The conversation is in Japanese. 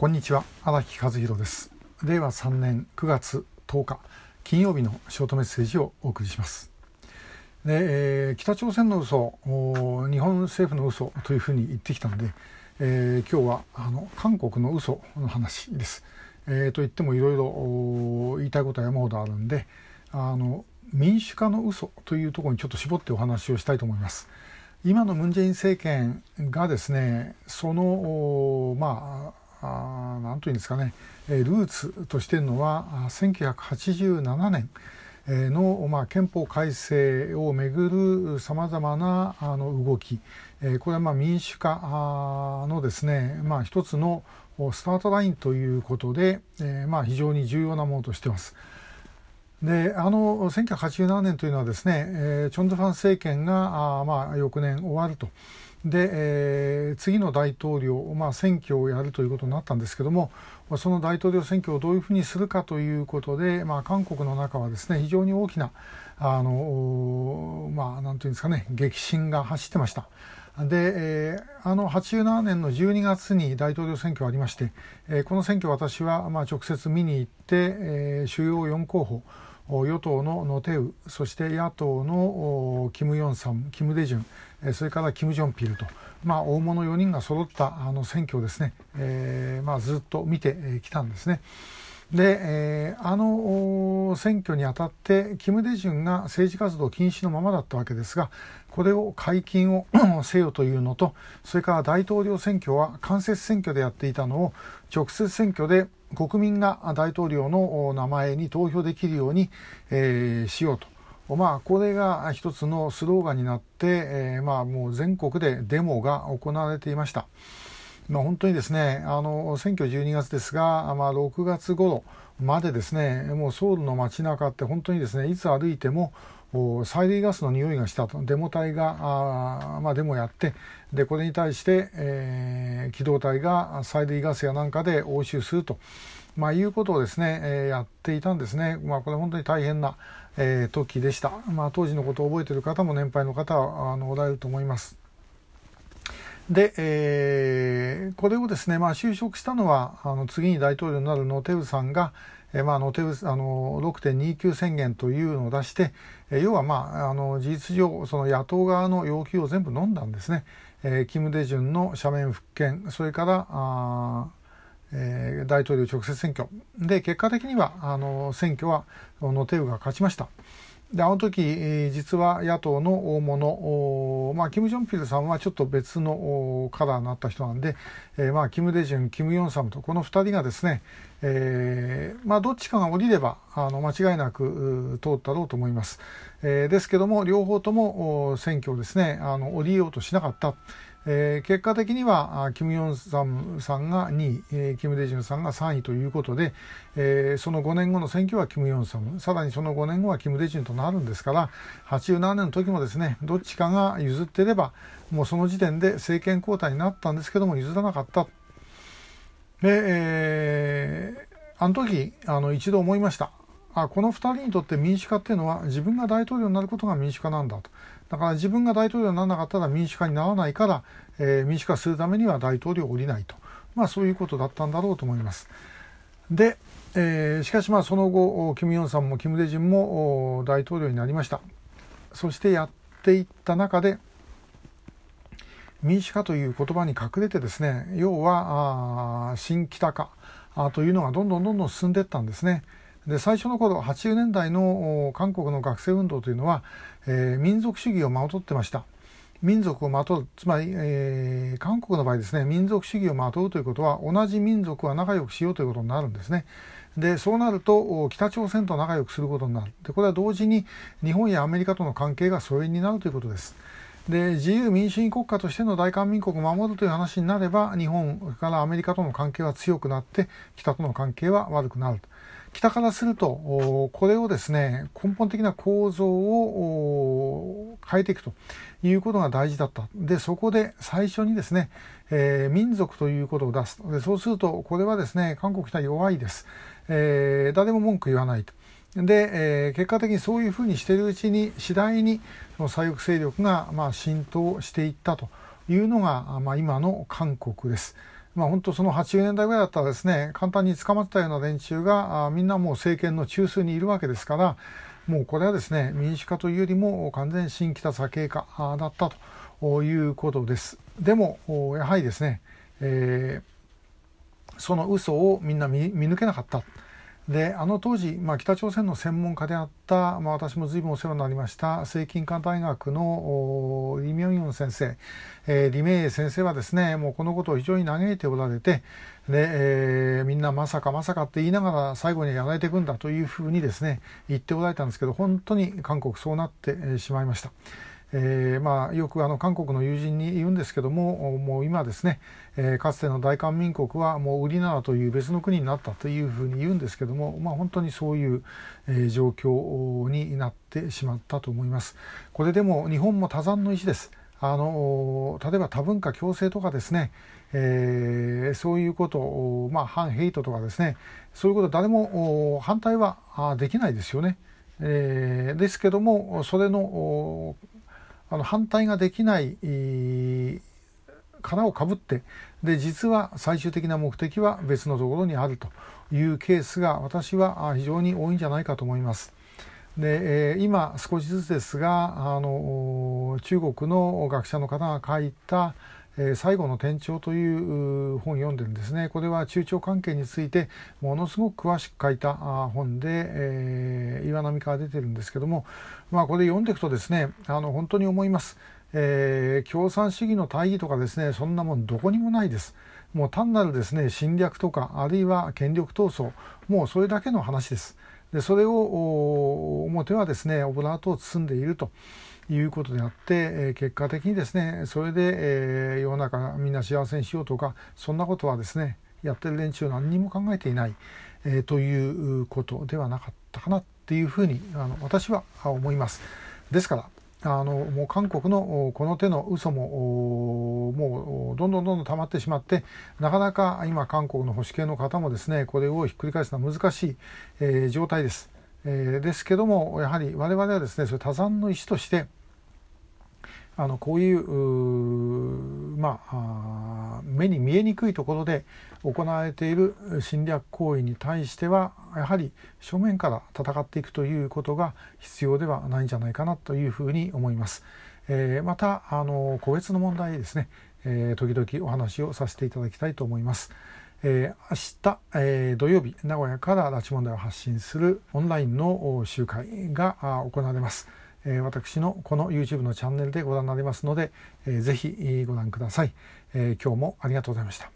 こんにちは荒木和弘です。令和3年9月10日金曜日のショートメッセージをお送りします。で、えー、北朝鮮の嘘日本政府の嘘というふうに言ってきたので、えー、今日はあの韓国の嘘の話です、えー、と言ってもいろいろ言いたいことは山ほどあるんであの民主化の嘘というところにちょっと絞ってお話をしたいと思います。今のムン・ジェイン政権がですねそのまあというんですかねルーツとしてるのは1987年の、まあ、憲法改正をめぐるさまざまなあの動きこれはまあ民主化のですね、まあ、一つのスタートラインということで、えー、まあ非常に重要なものとしてます。であの1987年というのはですね、えー、チョン・ドゥファン政権があ、まあ、翌年終わると。で、えー、次の大統領、まあ、選挙をやるということになったんですけどもその大統領選挙をどういうふうにするかということで、まあ、韓国の中はですね非常に大きなあの、まあ、なんていうんですかね激震が走ってました。で、えー、あの87年の12月に大統領選挙がありまして、えー、この選挙私はまあ直接見に行って、えー、主要4候補与党のノテウそして野党のキム・ヨンサムキム・デジュンそれからキム・ジョンピルと、まあ、大物4人が揃ったあの選挙をですね、えーまあ、ずっと見てきたんですね。で、えー、あの選挙にあたってキム・デジュンが政治活動禁止のままだったわけですがこれを解禁を せよというのとそれから大統領選挙は間接選挙でやっていたのを直接選挙で国民が大統領の名前に投票できるように、えー、しようと。まあ、これが一つのスローガンになって、えー、まあ、もう全国でデモが行われていました。まあ、本当にですね、あの、選挙12月ですが、まあ、6月頃までですね、もうソウルの街中って本当にですね、いつ歩いても、催涙ガスの匂いがしたと。デモ隊があ、まあ、デモやってでこれに対して、えー、機動隊が催涙ガスやなんかで応酬すると、まあ、いうことをですね、えー、やっていたんですね、まあ、これ本当に大変な、えー、時でした、まあ、当時のことを覚えている方も年配の方はあのおられると思います。で、えー、これをですね、まあ、就職したのはあの次に大統領になるノテウさんが、えーまあ、ノテウあの6.29宣言というのを出して、えー、要は、まあ、あの事実上その野党側の要求を全部飲んだんですね。えー、キム・デジュンの斜面復権それからあ、えー、大統領直接選挙で結果的にはあの選挙はノテウが勝ちました。であの時、えー、実は野党の大物、まあ、キム・ジョンピルさんはちょっと別のカラーになった人なんで、えーまあ、キム・デジュン、キム・ヨンサムとこの2人がですね、えーまあ、どっちかが降りればあの間違いなく通ったろうと思います。えー、ですけども両方とも選挙をですねあの降りようとしなかった。えー、結果的にはキム・ヨンサムさんが2位、えー、キム・デジュンさんが3位ということで、えー、その5年後の選挙はキム・ヨンサムさらにその5年後はキム・デジュンとなるんですから87年の時もですねどっちかが譲ってればもうその時点で政権交代になったんですけども譲らなかった。で、えー、あの時あの一度思いました。あこの2人にとって民主化っていうのは自分が大統領になることが民主化なんだとだから自分が大統領にならなかったら民主化にならないから、えー、民主化するためには大統領を降りないと、まあ、そういうことだったんだろうと思います。で、えー、しかしまあその後キム・ヨンさんもキム・デジンも大統領になりましたそしてやっていった中で民主化という言葉に隠れてですね要は新北化というのがどんどんどんどん進んでいったんですね。で最初の頃80年代の韓国の学生運動というのは、えー、民族主義をまとってました。民族をまとうつまり、えー、韓国の場合ですね民族主義をまとうということは同じ民族は仲良くしようということになるんですね。でそうなると北朝鮮と仲良くすることになるでこれは同時に日本やアメリカとの関係が疎遠になるということです。で自由民主主義国家としての大韓民国を守るという話になれば日本からアメリカとの関係は強くなって北との関係は悪くなる。北からするとこれをですね根本的な構造を変えていくということが大事だったでそこで最初にですね、えー、民族ということを出すでそうするとこれはですね韓国は弱いです、えー、誰も文句言わないと。で、えー、結果的にそういうふうにしているうちに次第にその左翼勢力がまあ浸透していったというのが、まあ、今の韓国です。まあ、本当その80年代ぐらいだったらですね簡単に捕まってたような連中があみんなもう政権の中枢にいるわけですからもうこれはですね民主化というよりも完全新北左傾化だったということです。でもやはりですね、えー、その嘘をみんな見抜けなかった。であの当時、まあ、北朝鮮の専門家であった、まあ、私も随分お世話になりました聖金館大学のリ・ミョンヨン先生、えー、リ・メイ先生はですねもうこのことを非常に嘆いておられてで、えー、みんなまさかまさかって言いながら最後にやられていくんだというふうにですね言っておられたんですけど本当に韓国そうなってしまいました。えー、まあ、よくあの韓国の友人に言うんですけどももう今ですね、えー、かつての大韓民国はもう売りならという別の国になったというふうに言うんですけども、まあ、本当にそういう、えー、状況になってしまったと思います。これでも日本も多山の石です。あの例えば多文化共生とかですね、えー、そういうことを、まあ、反ヘイトとかですねそういうこと誰も反対はできないですよね。えー、ですけどもそれのあの反対ができない殻をかぶってで実は最終的な目的は別のところにあるというケースが私は非常に多いんじゃないかと思います。で、今少しずつですがあの中国の学者の方が書いたえ最後の転調という本を読んでるんですね。これは中朝関係についてものすごく詳しく書いた本で、えー、岩波から出てるんですけども、まあ、これ読んでいくとですねあの本当に思います。えー、共産主義の大義とかですねそんなもんどこにもないです。もう単なるですね侵略とかあるいは権力闘争もうそれだけの話です。でそれを表はですねオブラートを包んでいると。いうことであって、え結果的にですねそれで、え世の中みんな幸せにしようとかそんなことはですねやってる連中何にも考えていない、えということではなかったかなっていうふうにあの私は思います。ですからあのもう韓国のこの手の嘘ももうどんどんどんどん溜まってしまってなかなか今韓国の保守系の方もですねこれをひっくり返すのは難しい、えー、状態です。えー、ですけどもやはり我々はですねそれ多山の石としてあのこういうまあ目に見えにくいところで行われている侵略行為に対してはやはり正面から戦っていくということが必要ではないんじゃないかなというふうに思います。えー、またあの個別の問題ですね、えー、時々お話をさせていただきたいと思います。えー、明日、えー、土曜日名古屋から拉致問題を発信するオンラインの集会が行われます。え私のこの YouTube のチャンネルでご覧になりますので、えー、ぜひご覧ください、え今日もありがとうございました。